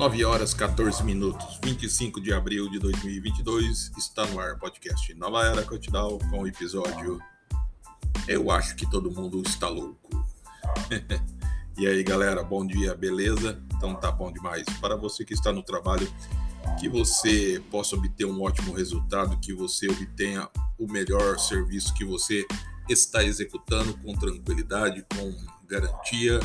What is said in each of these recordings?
9 horas 14 minutos, 25 de abril de 2022, está no ar podcast Nova Era Cotidal com o episódio Eu acho que todo mundo está louco. e aí galera, bom dia, beleza? Então tá bom demais. Para você que está no trabalho, que você possa obter um ótimo resultado, que você obtenha o melhor serviço que você está executando com tranquilidade, com garantia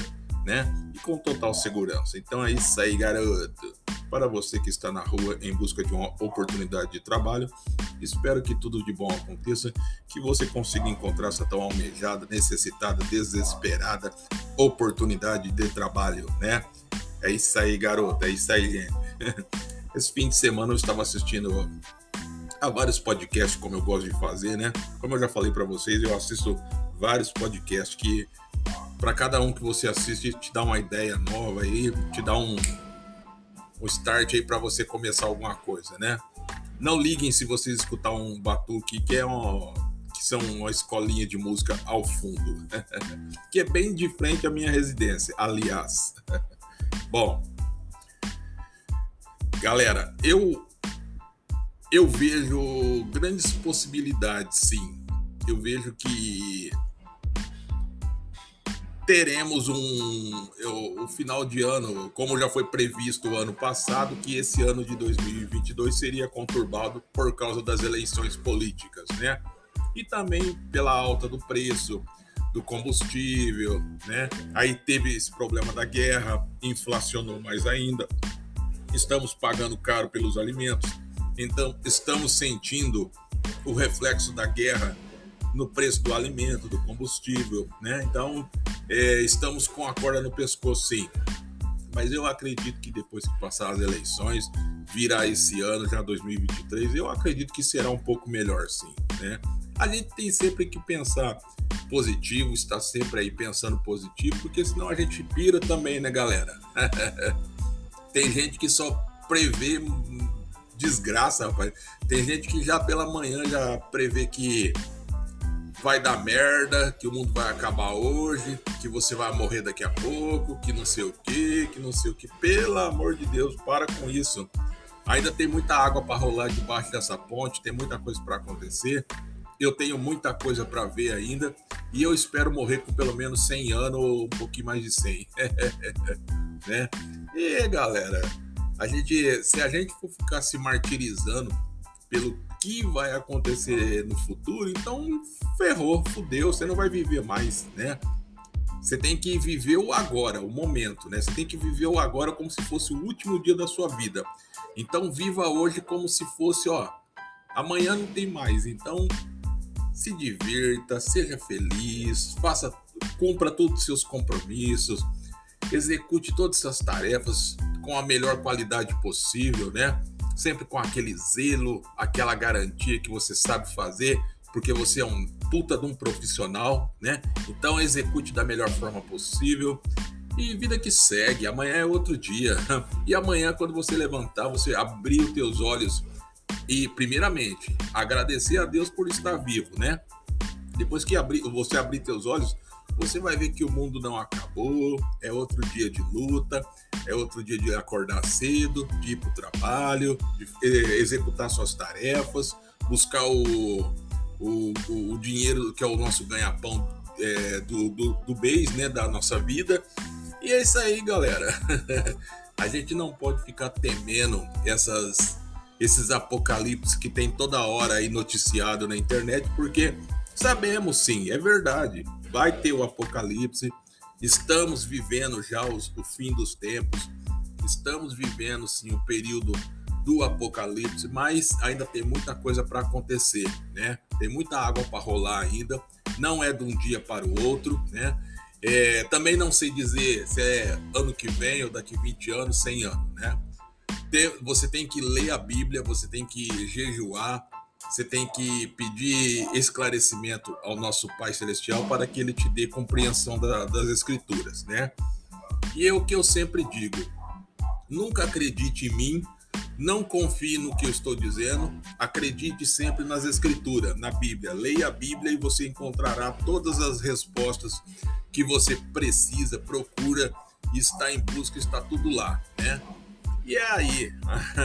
né? E com total segurança. Então é isso aí, garoto. Para você que está na rua em busca de uma oportunidade de trabalho, espero que tudo de bom aconteça, que você consiga encontrar essa tão almejada, necessitada, desesperada oportunidade de trabalho, né? É isso aí, garoto. É isso aí, gente. Esse fim de semana eu estava assistindo a vários podcasts, como eu gosto de fazer, né? Como eu já falei para vocês, eu assisto vários podcasts que para cada um que você assiste te dá uma ideia nova aí, te dá um, um start aí para você começar alguma coisa, né? Não liguem se vocês escutar um batuque que é um, que são uma escolinha de música ao fundo, que é bem de frente à minha residência, aliás. Bom, galera, eu eu vejo grandes possibilidades, sim. Eu vejo que teremos um o, o, final de ano, como já foi previsto ano passado, que esse ano de 2022 seria conturbado por causa das eleições políticas, né? E também pela alta do preço do combustível, né? Aí teve esse problema da guerra, inflacionou mais ainda. Estamos pagando caro pelos alimentos. Então, estamos sentindo o reflexo da guerra no preço do alimento, do combustível, né? Então, é, estamos com a corda no pescoço, sim. Mas eu acredito que depois que passar as eleições, virar esse ano, já 2023, eu acredito que será um pouco melhor, sim, né? A gente tem sempre que pensar positivo, estar sempre aí pensando positivo, porque senão a gente pira também, né, galera? tem gente que só prevê desgraça, rapaz. Tem gente que já pela manhã já prevê que vai dar merda, que o mundo vai acabar hoje, que você vai morrer daqui a pouco, que não sei o que, que não sei o que. Pelo amor de Deus, para com isso. Ainda tem muita água para rolar debaixo dessa ponte, tem muita coisa para acontecer. Eu tenho muita coisa para ver ainda e eu espero morrer com pelo menos 100 anos ou um pouquinho mais de 100. né? E galera, a gente, se a gente for ficar se martirizando pelo que vai acontecer no futuro, então ferrou, fudeu, você não vai viver mais, né? Você tem que viver o agora, o momento, né? Você tem que viver o agora como se fosse o último dia da sua vida. Então viva hoje como se fosse, ó, amanhã não tem mais. Então se divirta, seja feliz, faça, cumpra todos os seus compromissos, execute todas essas tarefas com a melhor qualidade possível, né? Sempre com aquele zelo, aquela garantia que você sabe fazer, porque você é um puta de um profissional, né? Então execute da melhor forma possível. E vida que segue, amanhã é outro dia. E amanhã, quando você levantar, você abrir os teus olhos e, primeiramente, agradecer a Deus por estar vivo, né? Depois que abrir, você abrir teus olhos, você vai ver que o mundo não acabou, é outro dia de luta, é outro dia de acordar cedo, de ir para o trabalho, de executar suas tarefas, buscar o, o, o dinheiro que é o nosso ganha-pão é, do, do, do mês, né, da nossa vida. E é isso aí, galera. A gente não pode ficar temendo essas, esses apocalipses que tem toda hora aí noticiado na internet, porque sabemos sim, é verdade vai ter o apocalipse. Estamos vivendo já os, o fim dos tempos. Estamos vivendo sim o período do apocalipse, mas ainda tem muita coisa para acontecer, né? Tem muita água para rolar ainda. Não é de um dia para o outro, né? É, também não sei dizer se é ano que vem ou daqui 20 anos, 100 anos, né? Tem, você tem que ler a Bíblia, você tem que jejuar, você tem que pedir esclarecimento ao nosso Pai Celestial para que ele te dê compreensão da, das Escrituras, né? E é o que eu sempre digo: nunca acredite em mim, não confie no que eu estou dizendo, acredite sempre nas Escrituras, na Bíblia. Leia a Bíblia e você encontrará todas as respostas que você precisa, procura, está em busca, está tudo lá, né? E aí,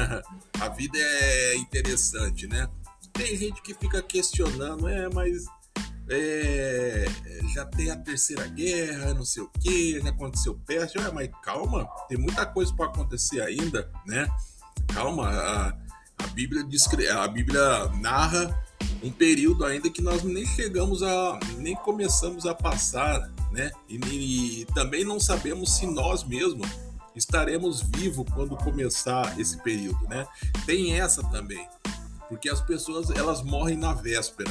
a vida é interessante, né? Tem gente que fica questionando, é, mas é, já tem a terceira guerra, não sei o que, já aconteceu peste. É, mas calma, tem muita coisa para acontecer ainda, né? Calma, a, a Bíblia descre a Bíblia narra um período ainda que nós nem chegamos a nem começamos a passar, né? E, e também não sabemos se nós mesmos estaremos vivos quando começar esse período, né? Tem essa também, porque as pessoas elas morrem na véspera,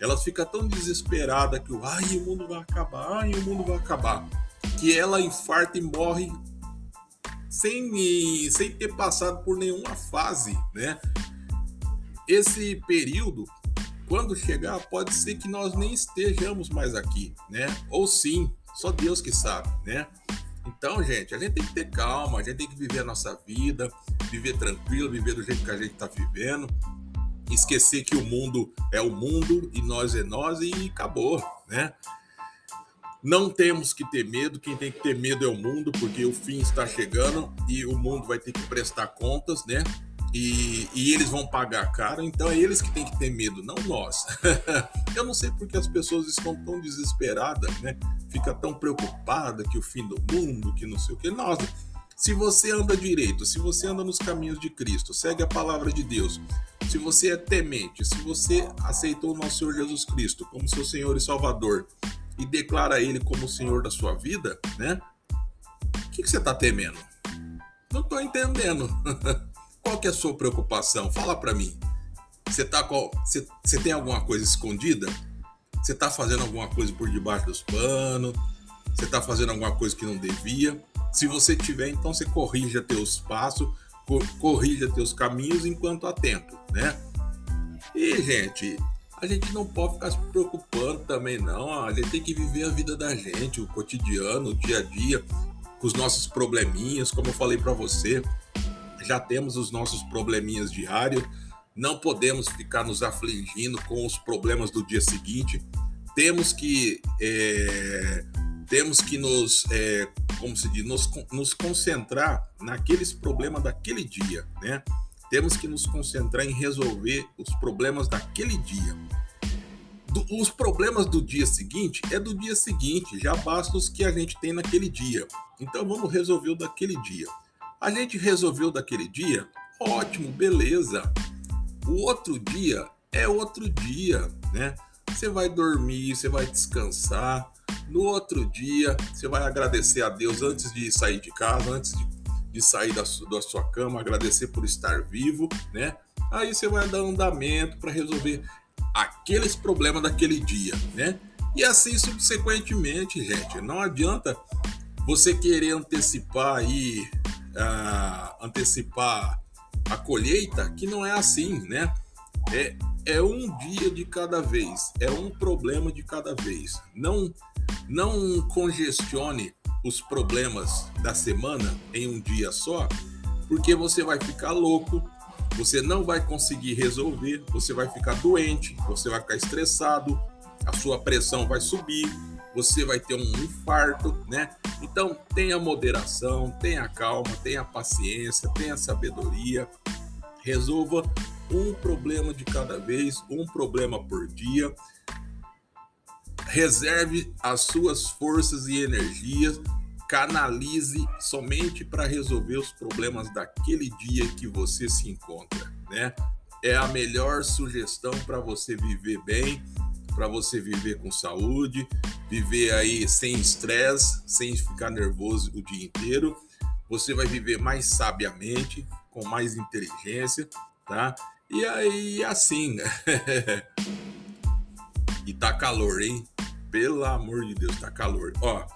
elas ficam tão desesperadas que ai o mundo vai acabar, ai o mundo vai acabar, que ela infarta e morre sem sem ter passado por nenhuma fase, né? Esse período quando chegar, pode ser que nós nem estejamos mais aqui, né? Ou sim, só Deus que sabe, né? Então, gente, a gente tem que ter calma, a gente tem que viver a nossa vida, viver tranquilo, viver do jeito que a gente está vivendo, esquecer que o mundo é o mundo e nós é nós e acabou, né? Não temos que ter medo, quem tem que ter medo é o mundo, porque o fim está chegando e o mundo vai ter que prestar contas, né? E, e, eles vão pagar caro, então é eles que têm que ter medo, não nós. Eu não sei porque as pessoas estão tão desesperadas, né? Fica tão preocupada que o fim do mundo, que não sei o que. Nós, se você anda direito, se você anda nos caminhos de Cristo, segue a palavra de Deus, se você é temente, se você aceitou o nosso Senhor Jesus Cristo como seu Senhor e Salvador e declara Ele como o Senhor da sua vida, né? O que, que você está temendo? Não estou entendendo. Qual que é a sua preocupação? Fala para mim. Você tá com, você, você tem alguma coisa escondida? Você tá fazendo alguma coisa por debaixo dos panos? Você tá fazendo alguma coisa que não devia? Se você tiver, então você corrija teus passos, corrija teus caminhos enquanto há tempo, né? E, gente, a gente não pode ficar se preocupando também, não. A gente tem que viver a vida da gente, o cotidiano, o dia a dia, com os nossos probleminhas, como eu falei para você já temos os nossos probleminhas diários, não podemos ficar nos afligindo com os problemas do dia seguinte, temos que é, temos que nos, é, como se diz, nos, nos concentrar naqueles problemas daquele dia, né? Temos que nos concentrar em resolver os problemas daquele dia. Do, os problemas do dia seguinte é do dia seguinte, já basta os que a gente tem naquele dia. Então vamos resolver o daquele dia. A gente resolveu daquele dia? Ótimo, beleza. O outro dia é outro dia, né? Você vai dormir, você vai descansar. No outro dia, você vai agradecer a Deus antes de sair de casa, antes de, de sair da, da sua cama, agradecer por estar vivo, né? Aí você vai dar andamento para resolver aqueles problemas daquele dia, né? E assim subsequentemente, gente. Não adianta você querer antecipar aí uh, antecipar a colheita, que não é assim, né? É, é um dia de cada vez, é um problema de cada vez. Não, não congestione os problemas da semana em um dia só, porque você vai ficar louco, você não vai conseguir resolver, você vai ficar doente, você vai ficar estressado, a sua pressão vai subir, você vai ter um infarto, né? Então, tenha moderação, tenha calma, tenha paciência, tenha sabedoria. Resolva um problema de cada vez, um problema por dia. Reserve as suas forças e energias, canalize somente para resolver os problemas daquele dia que você se encontra, né? É a melhor sugestão para você viver bem, para você viver com saúde, viver aí sem estresse, sem ficar nervoso o dia inteiro. Você vai viver mais sabiamente, com mais inteligência, tá? E aí, assim. e tá calor, hein? Pelo amor de Deus, tá calor. Ó,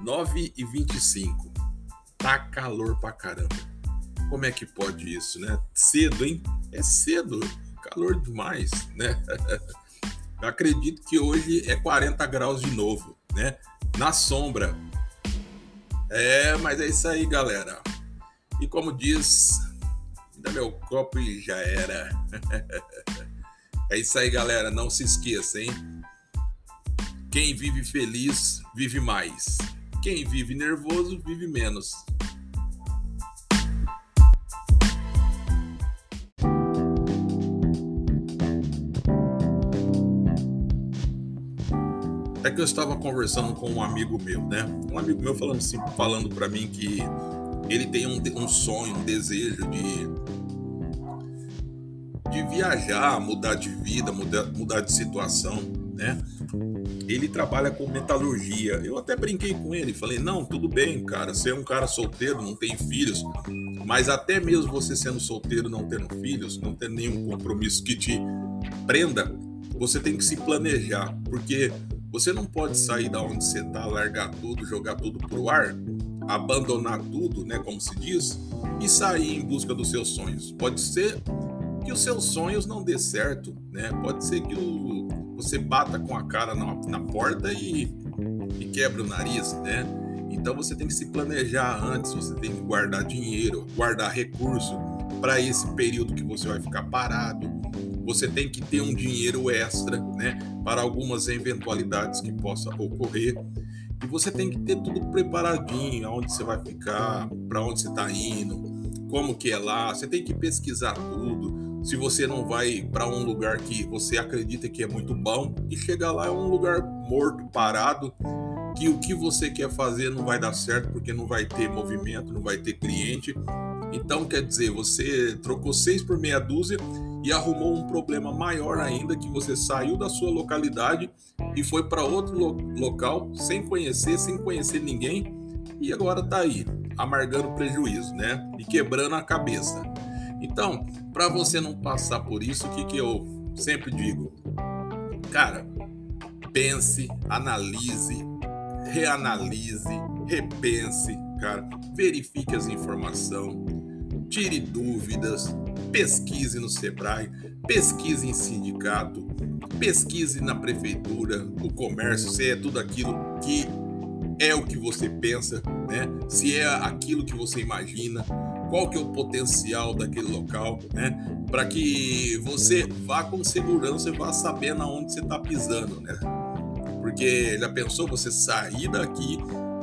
9 e 25. Tá calor pra caramba. Como é que pode isso, né? Cedo, hein? É cedo. Calor demais, né? Eu acredito que hoje é 40 graus de novo, né? Na sombra. É, mas é isso aí, galera. E como diz, dá meu copo já era. é isso aí, galera. Não se esqueça, hein? Quem vive feliz vive mais. Quem vive nervoso vive menos. É que eu estava conversando com um amigo meu, né? Um amigo meu falando assim, falando para mim que ele tem um, um sonho, um desejo de de viajar, mudar de vida, mudar, mudar de situação né? Ele trabalha com metalurgia. Eu até brinquei com ele, falei: "Não, tudo bem, cara, você é um cara solteiro, não tem filhos, mas até mesmo você sendo solteiro, não tendo filhos, não tendo nenhum compromisso que te prenda, você tem que se planejar, porque você não pode sair da onde você tá, largar tudo, jogar tudo pro ar, abandonar tudo, né, como se diz, e sair em busca dos seus sonhos. Pode ser que os seus sonhos não dê certo, né? Pode ser que o, você bata com a cara na, na porta e, e quebra o nariz, né? Então você tem que se planejar antes, você tem que guardar dinheiro, guardar recurso para esse período que você vai ficar parado. Você tem que ter um dinheiro extra, né, para algumas eventualidades que possa ocorrer. E você tem que ter tudo preparadinho, aonde você vai ficar, para onde você está indo, como que é lá. Você tem que pesquisar tudo se você não vai para um lugar que você acredita que é muito bom e chegar lá é um lugar morto, parado, que o que você quer fazer não vai dar certo porque não vai ter movimento, não vai ter cliente. Então, quer dizer, você trocou seis por meia dúzia e arrumou um problema maior ainda que você saiu da sua localidade e foi para outro lo local sem conhecer, sem conhecer ninguém e agora está aí, amargando prejuízo, né? E quebrando a cabeça. Então, para você não passar por isso, o que, que eu sempre digo? Cara, pense, analise, reanalise, repense, cara, verifique as informações, tire dúvidas, pesquise no Sebrae, pesquise em sindicato, pesquise na prefeitura, no comércio, se é tudo aquilo que é o que você pensa, né? Se é aquilo que você imagina, qual que é o potencial daquele local, né? Para que você vá com segurança e vá sabendo aonde você está pisando, né? Porque já pensou você sair daqui,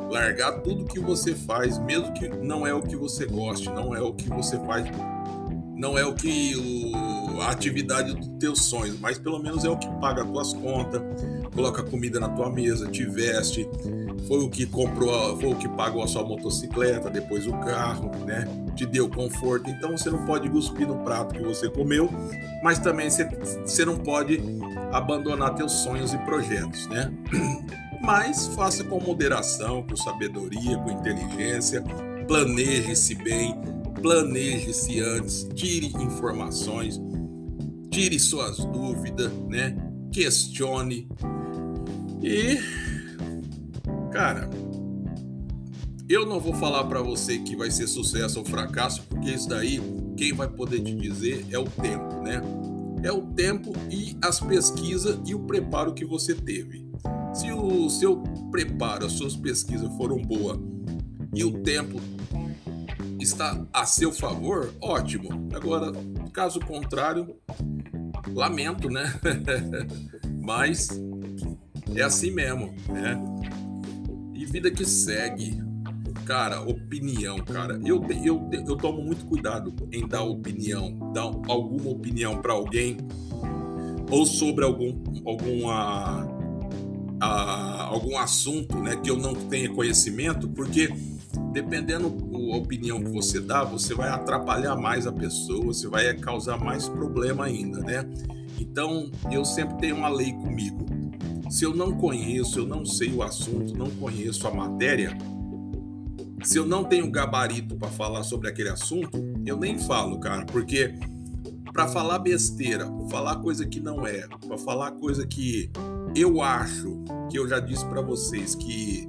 largar tudo que você faz, mesmo que não é o que você goste, não é o que você faz, não é o que o, a atividade dos teus sonhos, mas pelo menos é o que paga as tuas contas, coloca comida na tua mesa, te veste, foi o que comprou, foi o que pagou a sua motocicleta, depois o carro, né? Te deu conforto. Então você não pode cuspir no prato que você comeu, mas também você, você não pode abandonar teus sonhos e projetos, né? Mas faça com moderação, com sabedoria, com inteligência, planeje-se bem, planeje-se antes, tire informações, tire suas dúvidas, né? Questione e Cara, eu não vou falar para você que vai ser sucesso ou fracasso, porque isso daí quem vai poder te dizer é o tempo, né? É o tempo e as pesquisas e o preparo que você teve. Se o seu preparo, as suas pesquisas foram boas e o tempo está a seu favor, ótimo. Agora, caso contrário, lamento, né? Mas é assim mesmo, né? vida que segue. Cara, opinião, cara. Eu, eu, eu tomo muito cuidado em dar opinião, dar alguma opinião para alguém ou sobre algum, alguma, a, algum assunto né, que eu não tenha conhecimento, porque dependendo da opinião que você dá, você vai atrapalhar mais a pessoa, você vai causar mais problema ainda, né? Então, eu sempre tenho uma lei comigo. Se eu não conheço, eu não sei o assunto, não conheço a matéria, se eu não tenho gabarito para falar sobre aquele assunto, eu nem falo, cara, porque para falar besteira, falar coisa que não é, para falar coisa que eu acho, que eu já disse para vocês que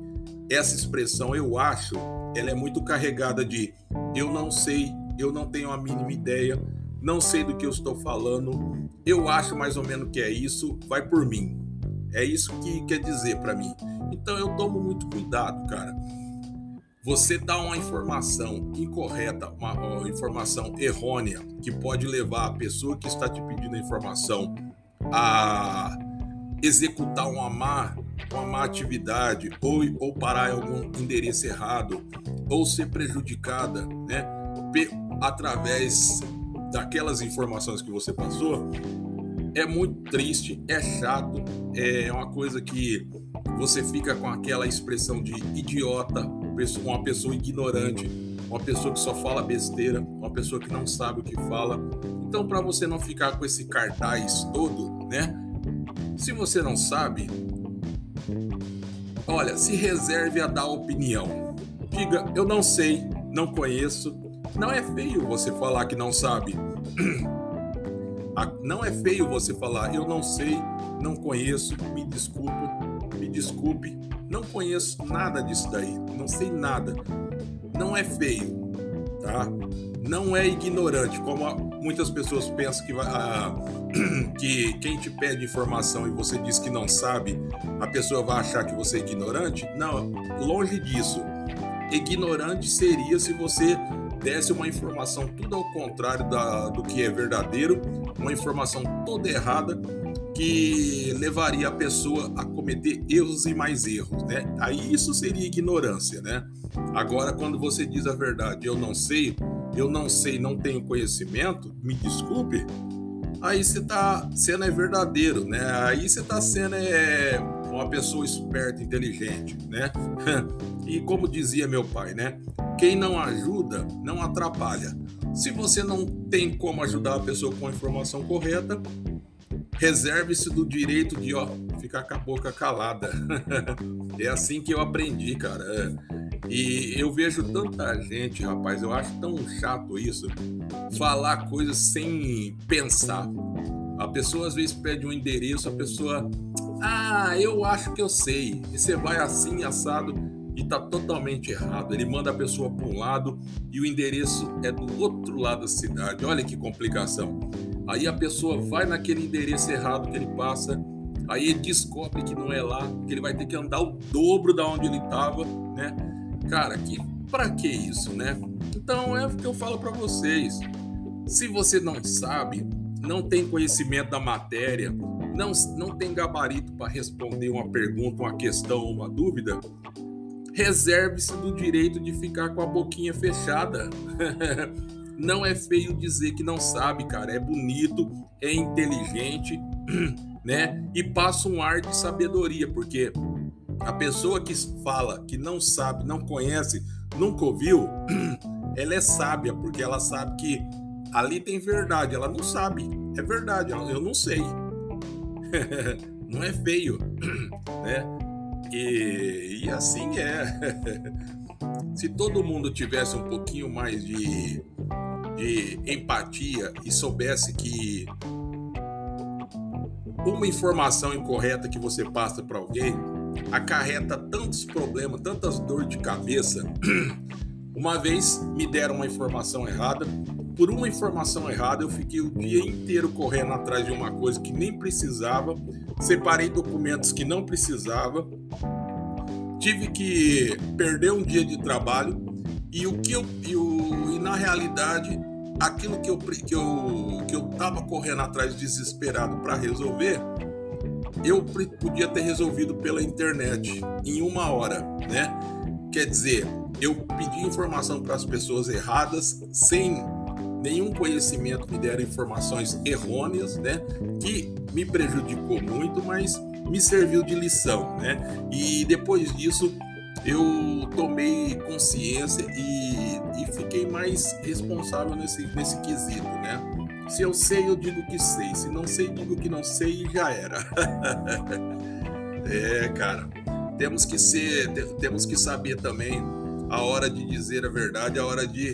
essa expressão eu acho, ela é muito carregada de eu não sei, eu não tenho a mínima ideia, não sei do que eu estou falando, eu acho mais ou menos que é isso, vai por mim. É isso que quer dizer para mim. Então eu tomo muito cuidado, cara. Você dá uma informação incorreta, uma, uma informação errônea, que pode levar a pessoa que está te pedindo a informação a executar uma má, uma má atividade ou, ou parar em algum endereço errado ou ser prejudicada, né, através daquelas informações que você passou, é muito triste, é chato, é uma coisa que você fica com aquela expressão de idiota, uma pessoa ignorante, uma pessoa que só fala besteira, uma pessoa que não sabe o que fala. Então, para você não ficar com esse cartaz todo, né? Se você não sabe, olha, se reserve a dar opinião. Diga, eu não sei, não conheço. Não é feio você falar que não sabe. Não é feio você falar, eu não sei, não conheço, me desculpe, me desculpe, não conheço nada disso daí, não sei nada. Não é feio, tá? Não é ignorante, como muitas pessoas pensam que, ah, que quem te pede informação e você diz que não sabe, a pessoa vai achar que você é ignorante. Não, longe disso. Ignorante seria se você desse uma informação tudo ao contrário da, do que é verdadeiro, uma informação toda errada que levaria a pessoa a cometer erros e mais erros, né? Aí isso seria ignorância, né? Agora, quando você diz a verdade, eu não sei, eu não sei, não tenho conhecimento, me desculpe, aí você tá sendo é verdadeiro, né? Aí você tá sendo é, uma pessoa esperta, inteligente, né? e como dizia meu pai, né? Quem não ajuda, não atrapalha. Se você não tem como ajudar a pessoa com a informação correta, reserve-se do direito de ó, ficar com a boca calada. é assim que eu aprendi, cara. É. E eu vejo tanta gente, rapaz, eu acho tão chato isso, falar coisas sem pensar. A pessoa às vezes pede um endereço, a pessoa, ah, eu acho que eu sei. E você vai assim, assado e está totalmente errado. Ele manda a pessoa para um lado e o endereço é do outro lado da cidade. Olha que complicação. Aí a pessoa vai naquele endereço errado que ele passa, aí ele descobre que não é lá, que ele vai ter que andar o dobro da onde ele estava, né? Cara, que para que isso, né? Então é o que eu falo para vocês. Se você não sabe, não tem conhecimento da matéria, não, não tem gabarito para responder uma pergunta, uma questão, uma dúvida, reserve-se do direito de ficar com a boquinha fechada. não é feio dizer que não sabe, cara. É bonito, é inteligente, né? E passa um ar de sabedoria, porque a pessoa que fala que não sabe, não conhece, nunca ouviu, ela é sábia, porque ela sabe que ali tem verdade. Ela não sabe, é verdade, eu não sei. não é feio, né? E, e assim é. Se todo mundo tivesse um pouquinho mais de, de empatia e soubesse que uma informação incorreta que você passa para alguém acarreta tantos problemas, tantas dores de cabeça. Uma vez me deram uma informação errada, por uma informação errada, eu fiquei o dia inteiro correndo atrás de uma coisa que nem precisava, separei documentos que não precisava, tive que perder um dia de trabalho e o que eu, e, o, e na realidade aquilo que eu que eu que eu tava correndo atrás desesperado para resolver eu podia ter resolvido pela internet em uma hora, né? Quer dizer, eu pedi informação para as pessoas erradas sem nenhum conhecimento, me deram informações errôneas, né? Que me prejudicou muito, mas me serviu de lição, né? E depois disso eu tomei consciência e, e fiquei mais responsável nesse, nesse quesito, né? Se eu sei, eu digo que sei. Se não sei, digo que não sei e já era. é, cara. Temos que ser, temos que saber também a hora de dizer a verdade, a hora de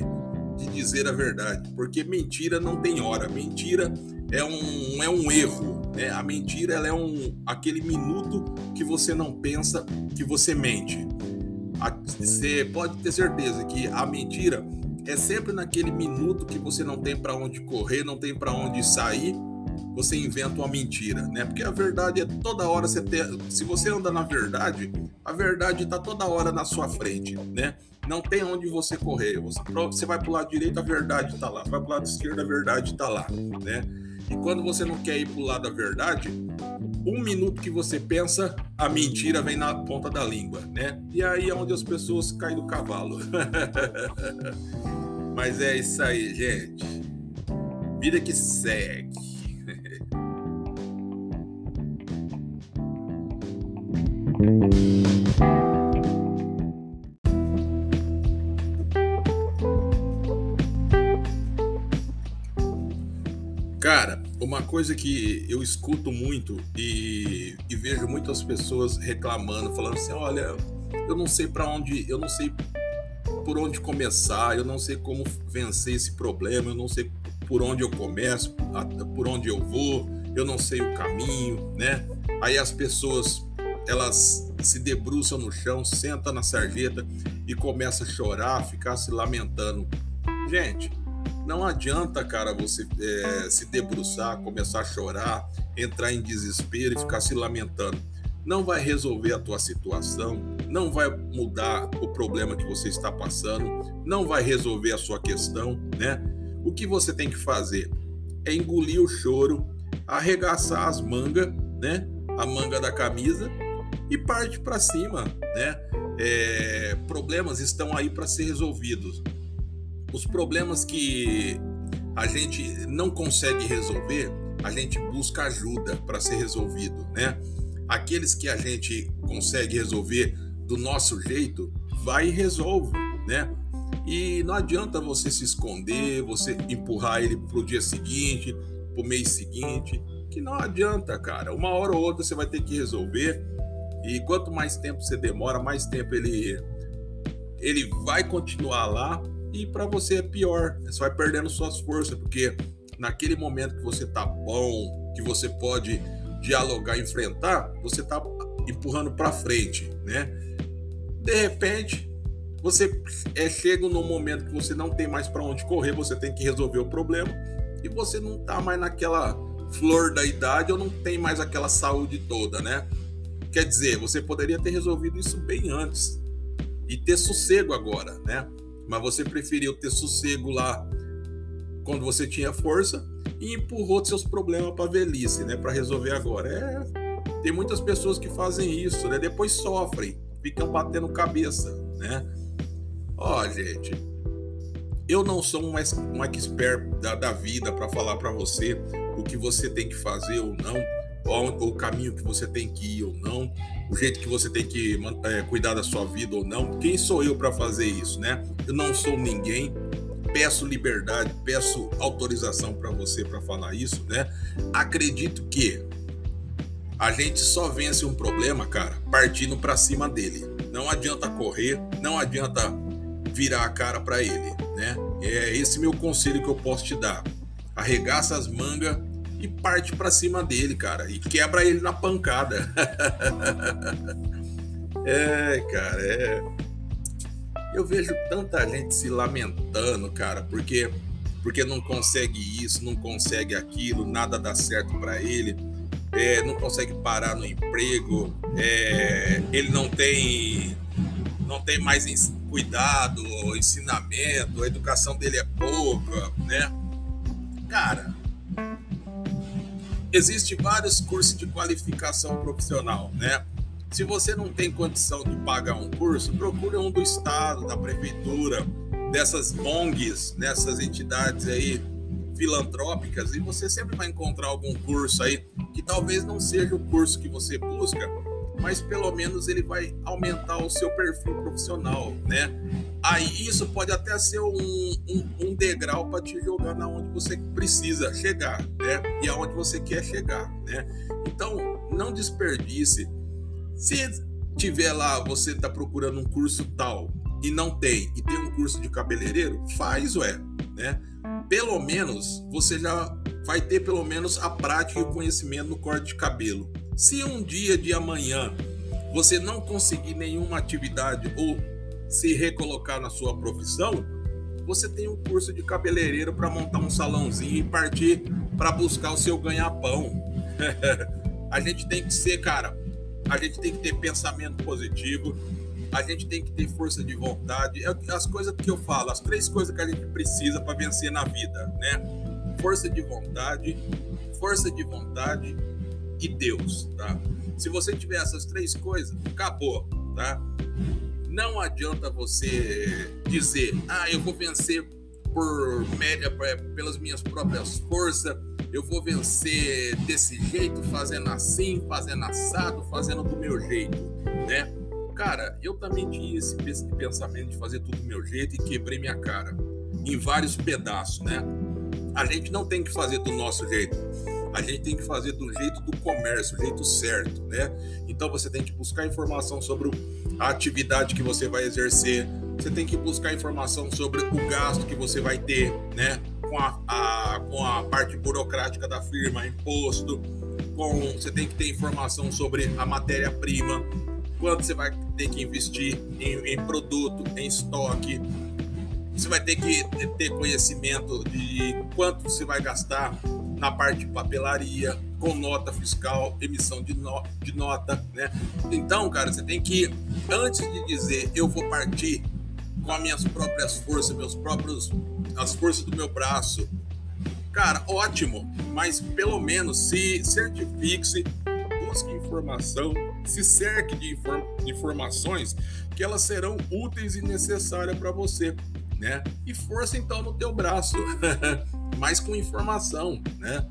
de dizer a verdade, porque mentira não tem hora. Mentira é um, é um erro. Né? A mentira ela é um, aquele minuto que você não pensa que você mente. Você pode ter certeza que a mentira é sempre naquele minuto que você não tem para onde correr, não tem para onde sair, você inventa uma mentira, né? Porque a verdade é toda hora você ter, se você anda na verdade, a verdade está toda hora na sua frente, né? Não tem onde você correr. Você, vai para o lado direito, a verdade está lá. Vai para o lado esquerdo, a verdade está lá, né? E quando você não quer ir para o lado da verdade, um minuto que você pensa, a mentira vem na ponta da língua, né? E aí é onde as pessoas caem do cavalo. Mas é isso aí, gente. Vida que segue. uma coisa que eu escuto muito e, e vejo muitas pessoas reclamando, falando assim: olha, eu não sei para onde, eu não sei por onde começar, eu não sei como vencer esse problema, eu não sei por onde eu começo, por onde eu vou, eu não sei o caminho, né? Aí as pessoas elas se debruçam no chão, sentam na sarjeta e começam a chorar, ficar se lamentando. Gente, não adianta, cara, você é, se debruçar, começar a chorar, entrar em desespero e ficar se lamentando. Não vai resolver a tua situação, não vai mudar o problema que você está passando, não vai resolver a sua questão, né? O que você tem que fazer é engolir o choro, arregaçar as mangas, né? A manga da camisa e parte para cima, né? É, problemas estão aí para ser resolvidos. Os problemas que a gente não consegue resolver, a gente busca ajuda para ser resolvido, né? Aqueles que a gente consegue resolver do nosso jeito, vai e resolve, né? E não adianta você se esconder, você empurrar ele pro dia seguinte, pro mês seguinte, que não adianta, cara. Uma hora ou outra você vai ter que resolver e quanto mais tempo você demora, mais tempo ele ele vai continuar lá e para você é pior. Você vai perdendo suas forças, porque naquele momento que você tá bom, que você pode dialogar, enfrentar, você tá empurrando para frente, né? De repente, você é chega num momento que você não tem mais para onde correr, você tem que resolver o problema e você não tá mais naquela flor da idade ou não tem mais aquela saúde toda, né? Quer dizer, você poderia ter resolvido isso bem antes e ter sossego agora, né? Mas você preferiu ter sossego lá quando você tinha força e empurrou seus problemas para velhice, né? Para resolver agora. É, tem muitas pessoas que fazem isso, né? Depois sofrem, ficam batendo cabeça, né? Ó, gente, eu não sou um, um expert da, da vida para falar para você o que você tem que fazer ou não o caminho que você tem que ir ou não, o jeito que você tem que é, cuidar da sua vida ou não. Quem sou eu para fazer isso, né? Eu não sou ninguém. Peço liberdade, peço autorização para você para falar isso, né? Acredito que a gente só vence um problema, cara, partindo para cima dele. Não adianta correr, não adianta virar a cara para ele, né? É esse meu conselho que eu posso te dar. Arregaça as mangas e parte para cima dele, cara, e quebra ele na pancada. é, cara, é. Eu vejo tanta gente se lamentando, cara, porque porque não consegue isso, não consegue aquilo, nada dá certo para ele, é, não consegue parar no emprego, é, ele não tem não tem mais cuidado, ensinamento, a educação dele é pouca, né? Cara, existe vários cursos de qualificação profissional, né? Se você não tem condição de pagar um curso, procure um do estado, da prefeitura, dessas ONGs, nessas entidades aí filantrópicas, e você sempre vai encontrar algum curso aí que talvez não seja o curso que você busca, mas pelo menos ele vai aumentar o seu perfil profissional, né? Aí isso pode até ser um, um, um degrau para te jogar na onde você precisa chegar, né? E aonde você quer chegar, né? Então não desperdice. Se tiver lá, você está procurando um curso tal e não tem, e tem um curso de cabeleireiro, faz, ué, né? Pelo menos você já vai ter pelo menos a prática e o conhecimento no corte de cabelo. Se um dia de amanhã você não conseguir nenhuma atividade ou se recolocar na sua profissão, você tem um curso de cabeleireiro para montar um salãozinho e partir para buscar o seu ganha-pão. a gente tem que ser, cara, a gente tem que ter pensamento positivo, a gente tem que ter força de vontade. É as coisas que eu falo, as três coisas que a gente precisa para vencer na vida, né? Força de vontade, força de vontade e Deus, tá? Se você tiver essas três coisas, acabou, tá? Não adianta você dizer, ah, eu vou vencer por média, pelas minhas próprias forças, eu vou vencer desse jeito, fazendo assim, fazendo assado, fazendo do meu jeito, né? Cara, eu também tinha esse pensamento de fazer tudo do meu jeito e quebrei minha cara em vários pedaços, né? A gente não tem que fazer do nosso jeito. A gente tem que fazer do jeito do comércio, do jeito certo, né? Então você tem que buscar informação sobre a atividade que você vai exercer, você tem que buscar informação sobre o gasto que você vai ter, né? Com a, a com a parte burocrática da firma, imposto, com você tem que ter informação sobre a matéria-prima, quanto você vai ter que investir em, em produto, em estoque. Você vai ter que ter conhecimento de quanto você vai gastar na parte de papelaria, com nota fiscal, emissão de, no, de nota, né? Então, cara, você tem que, antes de dizer eu vou partir com as minhas próprias forças, meus próprios, as forças do meu braço. Cara, ótimo, mas pelo menos se certifique-se, busque informação, se cerque de, inform informações que elas serão úteis e necessárias para você, né? E força então no teu braço, mas com informação, né?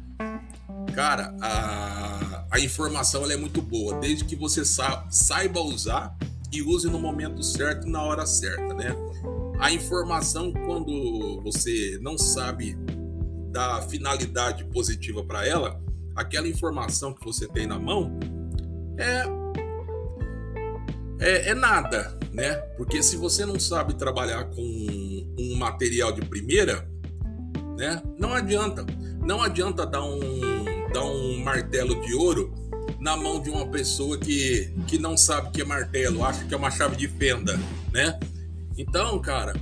Cara, a, a informação é muito boa, desde que você sa saiba usar e use no momento certo e na hora certa, né? A informação, quando você não sabe da finalidade positiva para ela, aquela informação que você tem na mão é, é, é, nada, né? Porque se você não sabe trabalhar com um material de primeira, né? Não adianta. Não adianta dar um, dar um martelo de ouro na mão de uma pessoa que, que não sabe que é martelo, acha que é uma chave de fenda, né? Então, cara,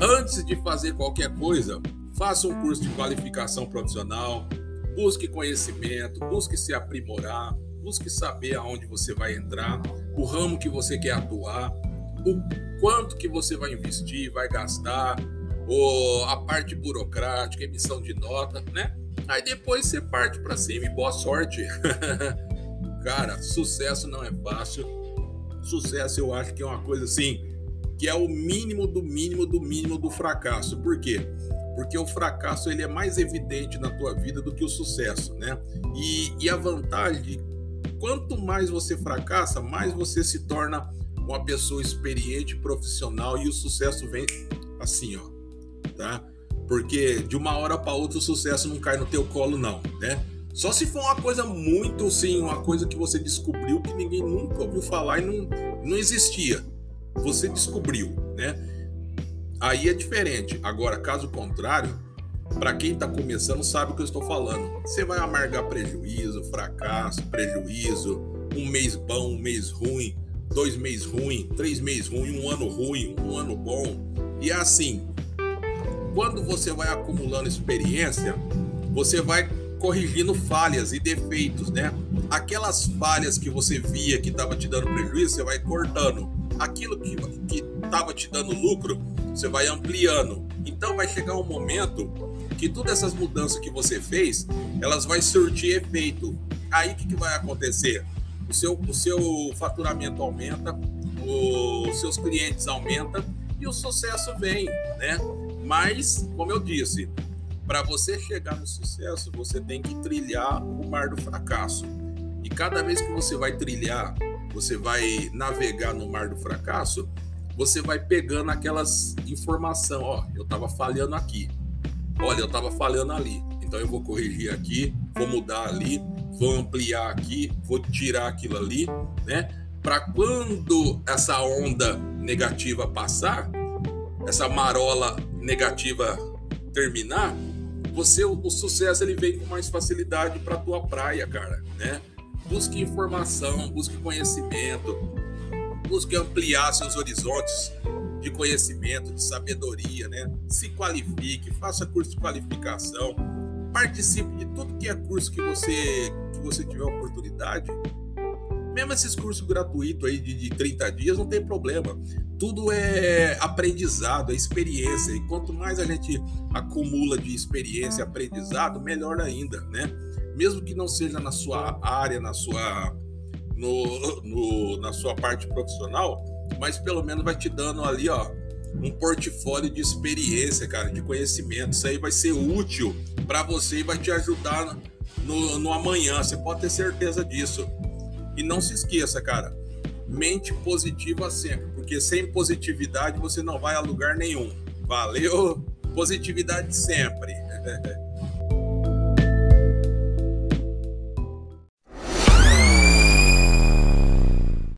antes de fazer qualquer coisa, faça um curso de qualificação profissional, busque conhecimento, busque se aprimorar, busque saber aonde você vai entrar, o ramo que você quer atuar, o quanto que você vai investir, vai gastar, ou a parte burocrática, emissão de nota, né? Aí depois você parte para cima e boa sorte. Cara, sucesso não é fácil. Sucesso eu acho que é uma coisa assim, que é o mínimo do mínimo do mínimo do fracasso. Por quê? Porque o fracasso ele é mais evidente na tua vida do que o sucesso, né? E, e a vantagem quanto mais você fracassa, mais você se torna uma pessoa experiente, profissional e o sucesso vem assim, ó, tá? Porque de uma hora para outra o sucesso não cai no teu colo não, né? Só se for uma coisa muito, sim, uma coisa que você descobriu que ninguém nunca ouviu falar e não, não existia. Você descobriu, né? Aí é diferente. Agora, caso contrário, para quem está começando sabe o que eu estou falando. Você vai amargar prejuízo, fracasso, prejuízo, um mês bom, um mês ruim, dois meses ruim, três meses ruim, um ano ruim, um ano bom. E é assim, quando você vai acumulando experiência, você vai corrigindo falhas e defeitos, né? Aquelas falhas que você via que estava te dando prejuízo, você vai cortando. Aquilo que estava te dando lucro, você vai ampliando. Então vai chegar um momento que todas essas mudanças que você fez, elas vai surtir efeito. Aí o que, que vai acontecer? O seu, o seu faturamento aumenta, os seus clientes aumentam e o sucesso vem, né? Mas, como eu disse, para você chegar no sucesso, você tem que trilhar o mar do fracasso. E cada vez que você vai trilhar, você vai navegar no mar do fracasso, você vai pegando aquelas informações, ó, eu estava falhando aqui. Olha, eu estava falhando ali. Então eu vou corrigir aqui, vou mudar ali, vou ampliar aqui, vou tirar aquilo ali, né? Para quando essa onda negativa passar, essa marola negativa terminar, você o, sucesso ele vem com mais facilidade para tua praia, cara, né? Busque informação, busque conhecimento, busque ampliar seus horizontes de conhecimento, de sabedoria, né? Se qualifique, faça curso de qualificação, participe de tudo que é curso que você que você tiver oportunidade. Mesmo esses cursos gratuitos aí de, de 30 dias, não tem problema tudo é aprendizado, é experiência. E quanto mais a gente acumula de experiência aprendizado, melhor ainda, né? Mesmo que não seja na sua área, na sua, no, no, na sua parte profissional, mas pelo menos vai te dando ali, ó, um portfólio de experiência, cara, de conhecimento. Isso aí vai ser útil para você e vai te ajudar no, no amanhã. Você pode ter certeza disso. E não se esqueça, cara, mente positiva sempre, porque sem positividade você não vai a lugar nenhum. Valeu? Positividade sempre.